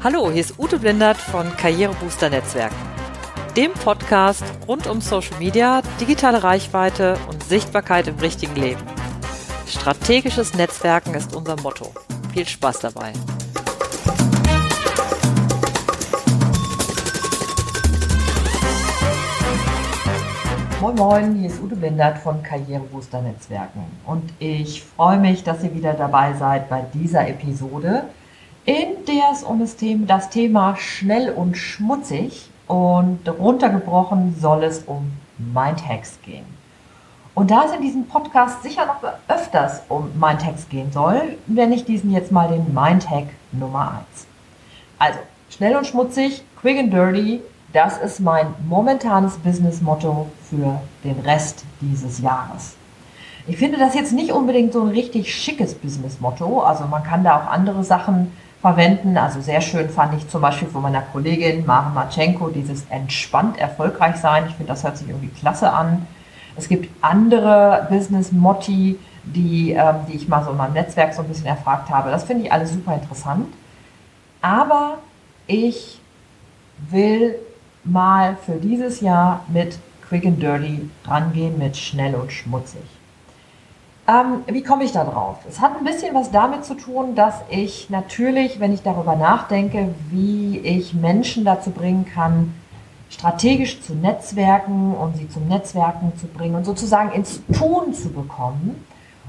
Hallo, hier ist Ute Blindert von Karrierebooster Netzwerken, dem Podcast rund um Social Media, digitale Reichweite und Sichtbarkeit im richtigen Leben. Strategisches Netzwerken ist unser Motto. Viel Spaß dabei. Moin Moin, hier ist Ute Blindert von Karrierebooster Netzwerken und ich freue mich, dass ihr wieder dabei seid bei dieser Episode, in der es um das Thema, das Thema schnell und schmutzig und runtergebrochen soll es um Mindhacks gehen. Und da es in diesem Podcast sicher noch öfters um Mindhacks gehen soll, nenne ich diesen jetzt mal den Mindhack Nummer 1. Also, schnell und schmutzig, quick and dirty, das ist mein momentanes Business-Motto für den Rest dieses Jahres. Ich finde das jetzt nicht unbedingt so ein richtig schickes Business-Motto. Also man kann da auch andere Sachen verwenden. Also sehr schön fand ich zum Beispiel von meiner Kollegin Maren Marchenko dieses entspannt erfolgreich sein. Ich finde, das hört sich irgendwie klasse an. Es gibt andere Business-Motti, die, ähm, die ich mal so in meinem Netzwerk so ein bisschen erfragt habe. Das finde ich alles super interessant. Aber ich will mal für dieses Jahr mit Quick and Dirty rangehen, mit schnell und schmutzig. Ähm, wie komme ich da drauf? Es hat ein bisschen was damit zu tun, dass ich natürlich, wenn ich darüber nachdenke, wie ich Menschen dazu bringen kann, strategisch zu netzwerken und sie zum Netzwerken zu bringen und sozusagen ins Tun zu bekommen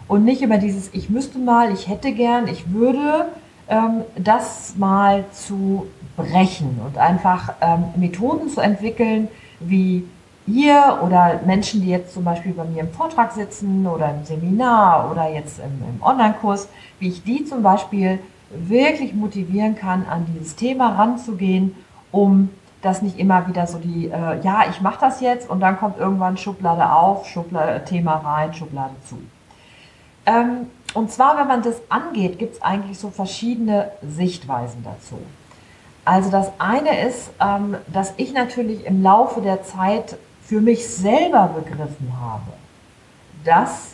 und nicht über dieses Ich müsste mal, ich hätte gern, ich würde, ähm, das mal zu brechen und einfach ähm, Methoden zu entwickeln, wie ihr oder Menschen, die jetzt zum Beispiel bei mir im Vortrag sitzen oder im Seminar oder jetzt im, im Online-Kurs, wie ich die zum Beispiel wirklich motivieren kann, an dieses Thema ranzugehen, um das nicht immer wieder so die, äh, ja, ich mache das jetzt und dann kommt irgendwann Schublade auf, Schublade, Thema rein, Schublade zu. Ähm, und zwar, wenn man das angeht, gibt es eigentlich so verschiedene Sichtweisen dazu. Also das eine ist, ähm, dass ich natürlich im Laufe der Zeit für mich selber begriffen habe, dass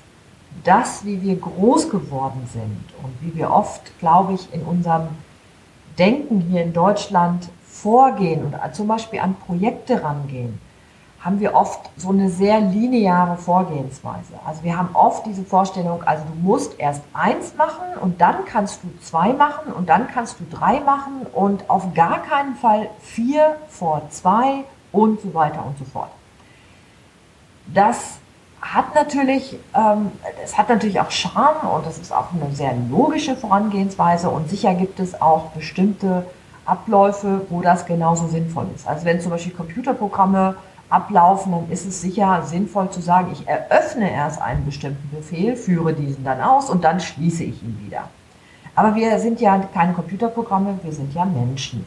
das, wie wir groß geworden sind und wie wir oft, glaube ich, in unserem Denken hier in Deutschland vorgehen und zum Beispiel an Projekte rangehen, haben wir oft so eine sehr lineare Vorgehensweise. Also wir haben oft diese Vorstellung, also du musst erst eins machen und dann kannst du zwei machen und dann kannst du drei machen und auf gar keinen Fall vier vor zwei und so weiter und so fort. Das hat natürlich, ähm, es hat natürlich auch Charme und das ist auch eine sehr logische Vorangehensweise und sicher gibt es auch bestimmte Abläufe, wo das genauso sinnvoll ist. Also wenn zum Beispiel Computerprogramme ablaufen, dann ist es sicher sinnvoll zu sagen, ich eröffne erst einen bestimmten Befehl, führe diesen dann aus und dann schließe ich ihn wieder. Aber wir sind ja keine Computerprogramme, wir sind ja Menschen.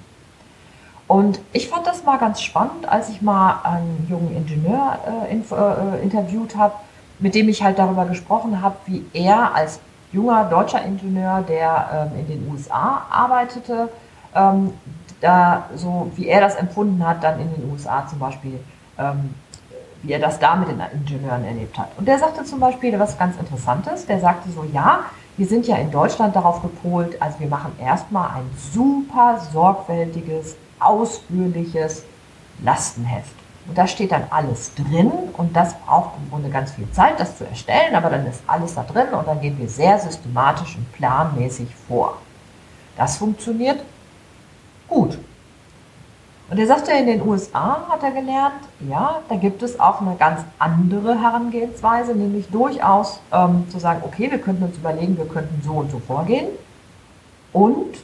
Und ich fand das mal ganz spannend, als ich mal einen jungen Ingenieur äh, in, äh, interviewt habe, mit dem ich halt darüber gesprochen habe, wie er als junger deutscher Ingenieur, der ähm, in den USA arbeitete, ähm, da so wie er das empfunden hat, dann in den USA zum Beispiel, ähm, wie er das da mit den Ingenieuren erlebt hat. Und der sagte zum Beispiel was ganz Interessantes. Der sagte so, ja, wir sind ja in Deutschland darauf gepolt, also wir machen erstmal ein super sorgfältiges ausführliches Lastenheft. Und da steht dann alles drin und das braucht im Grunde ganz viel Zeit, das zu erstellen, aber dann ist alles da drin und dann gehen wir sehr systematisch und planmäßig vor. Das funktioniert gut. Und er sagte, in den USA hat er gelernt, ja, da gibt es auch eine ganz andere Herangehensweise, nämlich durchaus ähm, zu sagen, okay, wir könnten uns überlegen, wir könnten so und so vorgehen. Und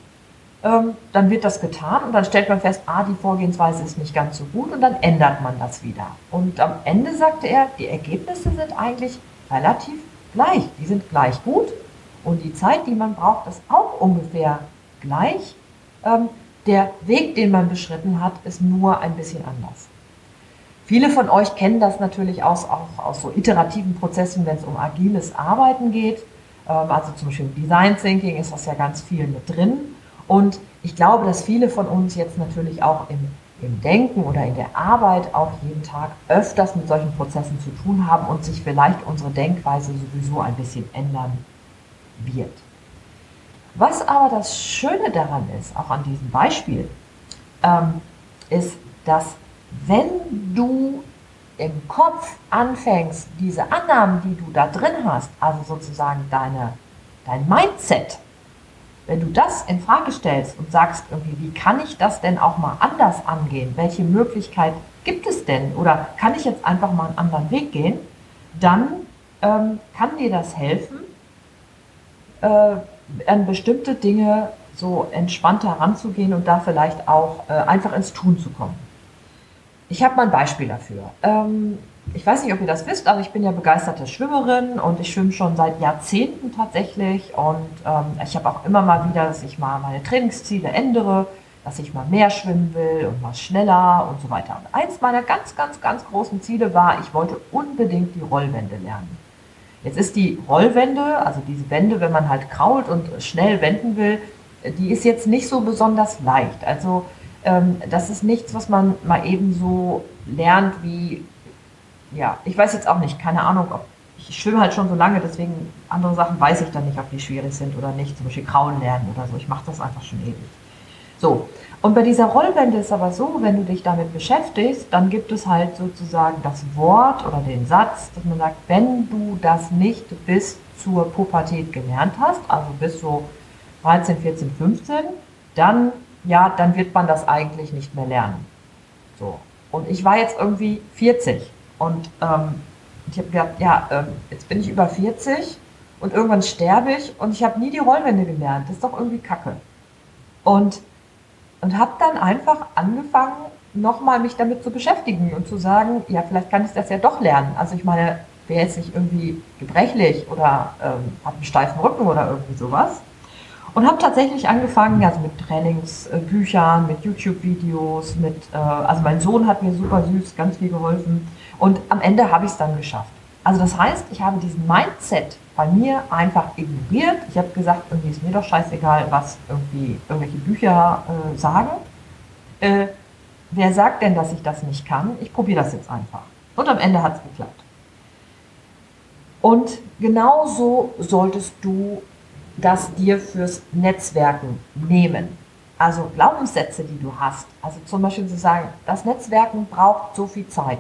dann wird das getan und dann stellt man fest, ah, die Vorgehensweise ist nicht ganz so gut und dann ändert man das wieder. Und am Ende sagte er, die Ergebnisse sind eigentlich relativ gleich. Die sind gleich gut und die Zeit, die man braucht, ist auch ungefähr gleich. Ähm, der Weg, den man beschritten hat, ist nur ein bisschen anders. Viele von euch kennen das natürlich aus, auch aus so iterativen Prozessen, wenn es um agiles Arbeiten geht. Ähm, also zum Beispiel Design Thinking ist das ja ganz viel mit drin. Und ich glaube, dass viele von uns jetzt natürlich auch im, im Denken oder in der Arbeit auch jeden Tag öfters mit solchen Prozessen zu tun haben und sich vielleicht unsere Denkweise sowieso ein bisschen ändern wird. Was aber das Schöne daran ist, auch an diesem Beispiel, ähm, ist, dass wenn du im Kopf anfängst, diese Annahmen, die du da drin hast, also sozusagen deine, dein Mindset, wenn du das in Frage stellst und sagst irgendwie, wie kann ich das denn auch mal anders angehen? Welche Möglichkeit gibt es denn? Oder kann ich jetzt einfach mal einen anderen Weg gehen? Dann ähm, kann dir das helfen, äh, an bestimmte Dinge so entspannter heranzugehen und da vielleicht auch äh, einfach ins Tun zu kommen. Ich habe mal ein Beispiel dafür. Ähm, ich weiß nicht, ob ihr das wisst, aber ich bin ja begeisterte Schwimmerin und ich schwimme schon seit Jahrzehnten tatsächlich. Und ähm, ich habe auch immer mal wieder, dass ich mal meine Trainingsziele ändere, dass ich mal mehr schwimmen will und mal schneller und so weiter. Und eins meiner ganz, ganz, ganz großen Ziele war, ich wollte unbedingt die Rollwände lernen. Jetzt ist die Rollwände, also diese Wände, wenn man halt krault und schnell wenden will, die ist jetzt nicht so besonders leicht. Also ähm, das ist nichts, was man mal eben so lernt wie, ja, ich weiß jetzt auch nicht, keine Ahnung, ob ich schwimme halt schon so lange, deswegen andere Sachen weiß ich dann nicht, ob die schwierig sind oder nicht, zum Beispiel Kraulen lernen oder so. Ich mache das einfach schon ewig. So, und bei dieser Rollwende ist aber so, wenn du dich damit beschäftigst, dann gibt es halt sozusagen das Wort oder den Satz, dass man sagt, wenn du das nicht bis zur Pubertät gelernt hast, also bis so 13, 14, 15, dann ja, dann wird man das eigentlich nicht mehr lernen. So. Und ich war jetzt irgendwie 40 und ähm, ich habe gedacht, ja, ähm, jetzt bin ich über 40 und irgendwann sterbe ich und ich habe nie die Rollwände gelernt. Das ist doch irgendwie Kacke. Und, und habe dann einfach angefangen, nochmal mich damit zu beschäftigen und zu sagen, ja, vielleicht kann ich das ja doch lernen. Also ich meine, wäre jetzt nicht irgendwie gebrechlich oder ähm, hat einen steifen Rücken oder irgendwie sowas. Und habe tatsächlich angefangen, also mit Trainingsbüchern, mit YouTube-Videos, mit, äh, also mein Sohn hat mir super süß ganz viel geholfen. Und am Ende habe ich es dann geschafft. Also das heißt, ich habe diesen Mindset bei mir einfach ignoriert. Ich habe gesagt, irgendwie ist mir doch scheißegal, was irgendwie irgendwelche Bücher äh, sagen. Äh, wer sagt denn, dass ich das nicht kann? Ich probiere das jetzt einfach. Und am Ende hat es geklappt. Und genauso solltest du das dir fürs Netzwerken nehmen. Also Glaubenssätze, die du hast. Also zum Beispiel zu sagen, das Netzwerken braucht so viel Zeit.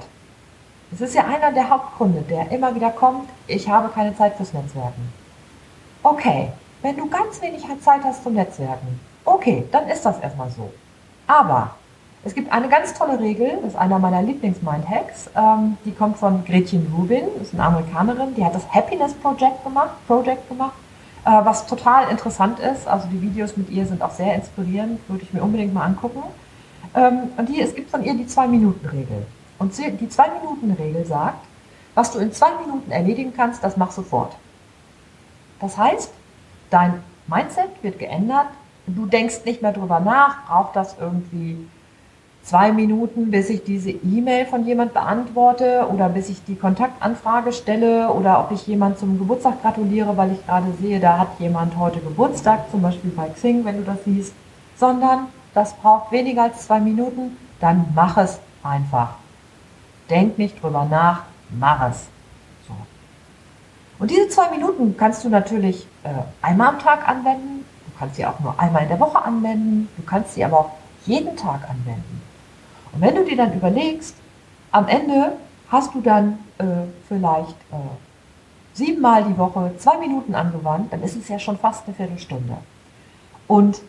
Das ist ja einer der Hauptgründe, der immer wieder kommt, ich habe keine Zeit fürs Netzwerken. Okay, wenn du ganz wenig Zeit hast zum Netzwerken, okay, dann ist das erstmal so. Aber es gibt eine ganz tolle Regel, das ist einer meiner Lieblings-Mind-Hacks, ähm, die kommt von Gretchen Rubin, ist eine Amerikanerin, die hat das Happiness Project gemacht, Project gemacht was total interessant ist. Also die Videos mit ihr sind auch sehr inspirierend, würde ich mir unbedingt mal angucken. Ähm, und die, es gibt von ihr die Zwei-Minuten-Regel. Und die Zwei-Minuten-Regel sagt, was du in zwei Minuten erledigen kannst, das mach sofort. Das heißt, dein Mindset wird geändert. Du denkst nicht mehr drüber nach, braucht das irgendwie zwei Minuten, bis ich diese E-Mail von jemand beantworte oder bis ich die Kontaktanfrage stelle oder ob ich jemand zum Geburtstag gratuliere, weil ich gerade sehe, da hat jemand heute Geburtstag, zum Beispiel bei Xing, wenn du das siehst, sondern das braucht weniger als zwei Minuten, dann mach es einfach. Denk nicht drüber nach, mach es. So. Und diese zwei Minuten kannst du natürlich äh, einmal am Tag anwenden, du kannst sie auch nur einmal in der Woche anwenden, du kannst sie aber auch jeden Tag anwenden. Und wenn du dir dann überlegst, am Ende hast du dann äh, vielleicht äh, siebenmal die Woche zwei Minuten angewandt, dann ist es ja schon fast eine Viertelstunde. Und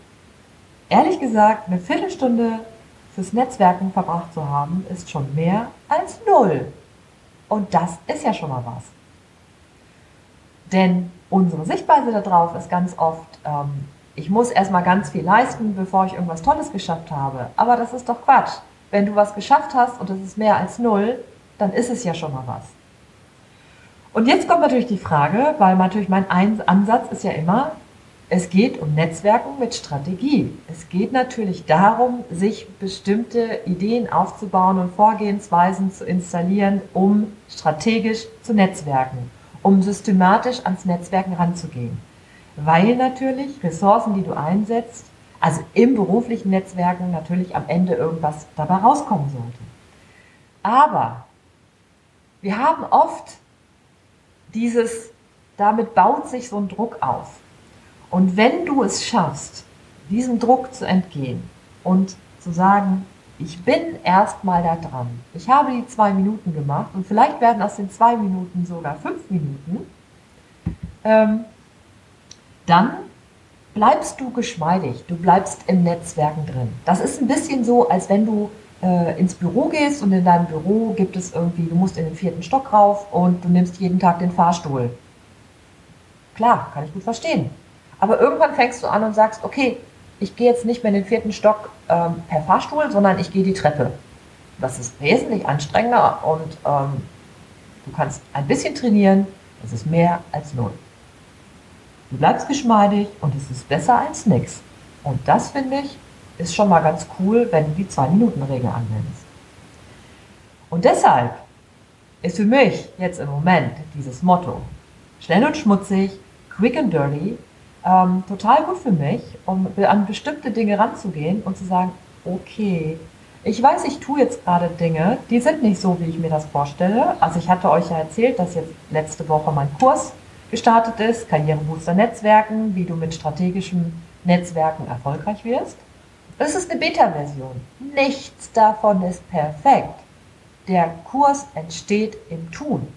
ehrlich gesagt, eine Viertelstunde fürs Netzwerken verbracht zu haben, ist schon mehr als null. Und das ist ja schon mal was. Denn unsere Sichtweise darauf ist ganz oft, ähm, ich muss erstmal ganz viel leisten, bevor ich irgendwas Tolles geschafft habe. Aber das ist doch Quatsch. Wenn du was geschafft hast und es ist mehr als null, dann ist es ja schon mal was. Und jetzt kommt natürlich die Frage, weil natürlich mein Ansatz ist ja immer, es geht um Netzwerken mit Strategie. Es geht natürlich darum, sich bestimmte Ideen aufzubauen und Vorgehensweisen zu installieren, um strategisch zu netzwerken, um systematisch ans Netzwerken ranzugehen. Weil natürlich Ressourcen, die du einsetzt, also im beruflichen Netzwerken natürlich am Ende irgendwas dabei rauskommen sollte. Aber wir haben oft dieses, damit baut sich so ein Druck auf. Und wenn du es schaffst, diesem Druck zu entgehen und zu sagen, ich bin erstmal da dran. Ich habe die zwei Minuten gemacht und vielleicht werden aus den zwei Minuten sogar fünf Minuten. Ähm, dann bleibst du geschmeidig, du bleibst im Netzwerken drin. Das ist ein bisschen so, als wenn du äh, ins Büro gehst und in deinem Büro gibt es irgendwie, du musst in den vierten Stock rauf und du nimmst jeden Tag den Fahrstuhl. Klar, kann ich gut verstehen. Aber irgendwann fängst du an und sagst, okay, ich gehe jetzt nicht mehr in den vierten Stock ähm, per Fahrstuhl, sondern ich gehe die Treppe. Das ist wesentlich anstrengender und ähm, du kannst ein bisschen trainieren, das ist mehr als null. Du bleibst geschmeidig und es ist besser als nichts. Und das finde ich ist schon mal ganz cool, wenn du die Zwei-Minuten-Regel anwendest. Und deshalb ist für mich jetzt im Moment dieses Motto schnell und schmutzig, quick and dirty ähm, total gut für mich, um an bestimmte Dinge ranzugehen und zu sagen, okay, ich weiß, ich tue jetzt gerade Dinge, die sind nicht so, wie ich mir das vorstelle. Also ich hatte euch ja erzählt, dass jetzt letzte Woche mein Kurs gestartet ist, Karrierebooster Netzwerken, wie du mit strategischen Netzwerken erfolgreich wirst. Es ist eine Beta-Version. Nichts davon ist perfekt. Der Kurs entsteht im Tun.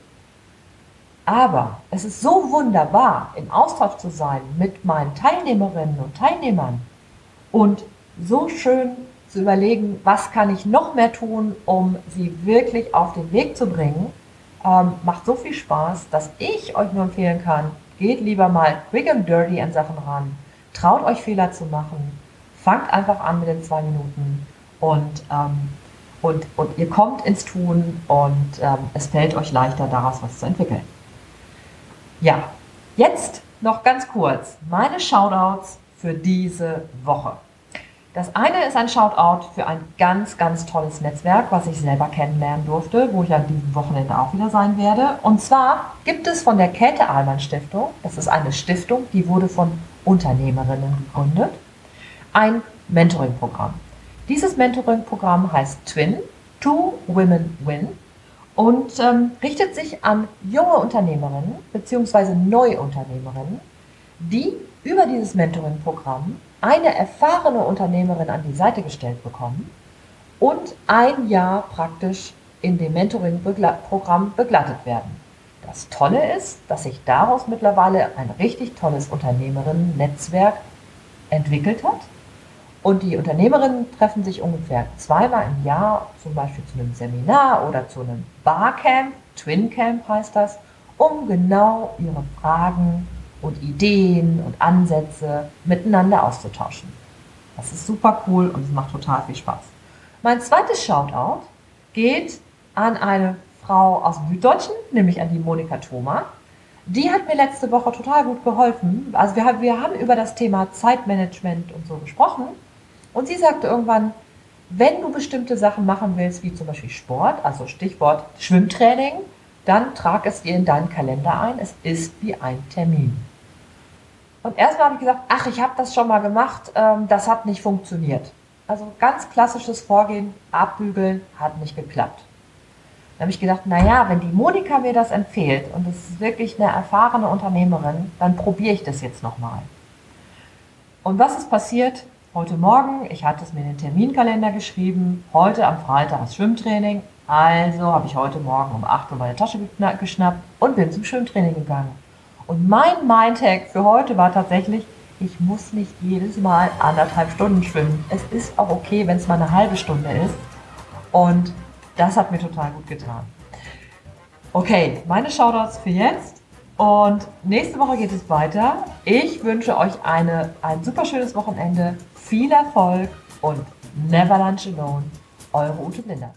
Aber es ist so wunderbar, im Austausch zu sein mit meinen Teilnehmerinnen und Teilnehmern und so schön zu überlegen, was kann ich noch mehr tun, um sie wirklich auf den Weg zu bringen. Ähm, macht so viel Spaß, dass ich euch nur empfehlen kann, geht lieber mal quick and dirty an Sachen ran, traut euch Fehler zu machen, fangt einfach an mit den zwei Minuten und, ähm, und, und ihr kommt ins Tun und ähm, es fällt euch leichter, daraus was zu entwickeln. Ja, jetzt noch ganz kurz meine Shoutouts für diese Woche. Das eine ist ein Shoutout für ein ganz, ganz tolles Netzwerk, was ich selber kennenlernen durfte, wo ich an diesem Wochenende auch wieder sein werde. Und zwar gibt es von der Käthe Ahlmann Stiftung, das ist eine Stiftung, die wurde von Unternehmerinnen gegründet, ein Mentoring-Programm. Dieses Mentoring-Programm heißt Twin, Two Women Win und ähm, richtet sich an junge Unternehmerinnen bzw. Neuunternehmerinnen, die über dieses Mentoring-Programm eine erfahrene Unternehmerin an die Seite gestellt bekommen und ein Jahr praktisch in dem Mentoring-Programm begleitet werden. Das Tolle ist, dass sich daraus mittlerweile ein richtig tolles Unternehmerinnen-Netzwerk entwickelt hat und die Unternehmerinnen treffen sich ungefähr zweimal im Jahr, zum Beispiel zu einem Seminar oder zu einem Barcamp, Twin Camp heißt das, um genau ihre Fragen und Ideen und Ansätze miteinander auszutauschen. Das ist super cool und es macht total viel Spaß. Mein zweites Shoutout geht an eine Frau aus dem Süddeutschen, nämlich an die Monika Thoma. Die hat mir letzte Woche total gut geholfen. Also wir haben, wir haben über das Thema Zeitmanagement und so gesprochen. Und sie sagte irgendwann, wenn du bestimmte Sachen machen willst, wie zum Beispiel Sport, also Stichwort Schwimmtraining, dann trag es dir in deinen Kalender ein. Es ist wie ein Termin. Und erstmal habe ich gesagt, ach, ich habe das schon mal gemacht, ähm, das hat nicht funktioniert. Also ganz klassisches Vorgehen, abbügeln, hat nicht geklappt. Dann habe ich gedacht, naja, wenn die Monika mir das empfiehlt und es ist wirklich eine erfahrene Unternehmerin, dann probiere ich das jetzt nochmal. Und was ist passiert? heute Morgen, ich hatte es mir in den Terminkalender geschrieben, heute am Freitag das Schwimmtraining. Also habe ich heute Morgen um 8 Uhr meine Tasche geschnappt und bin zum Schwimmtraining gegangen. Und mein Mindhack für heute war tatsächlich, ich muss nicht jedes Mal anderthalb Stunden schwimmen. Es ist auch okay, wenn es mal eine halbe Stunde ist. Und das hat mir total gut getan. Okay, meine Shoutouts für jetzt. Und nächste Woche geht es weiter. Ich wünsche euch eine, ein super schönes Wochenende viel Erfolg und never lunch alone. Eure Ute Blindert.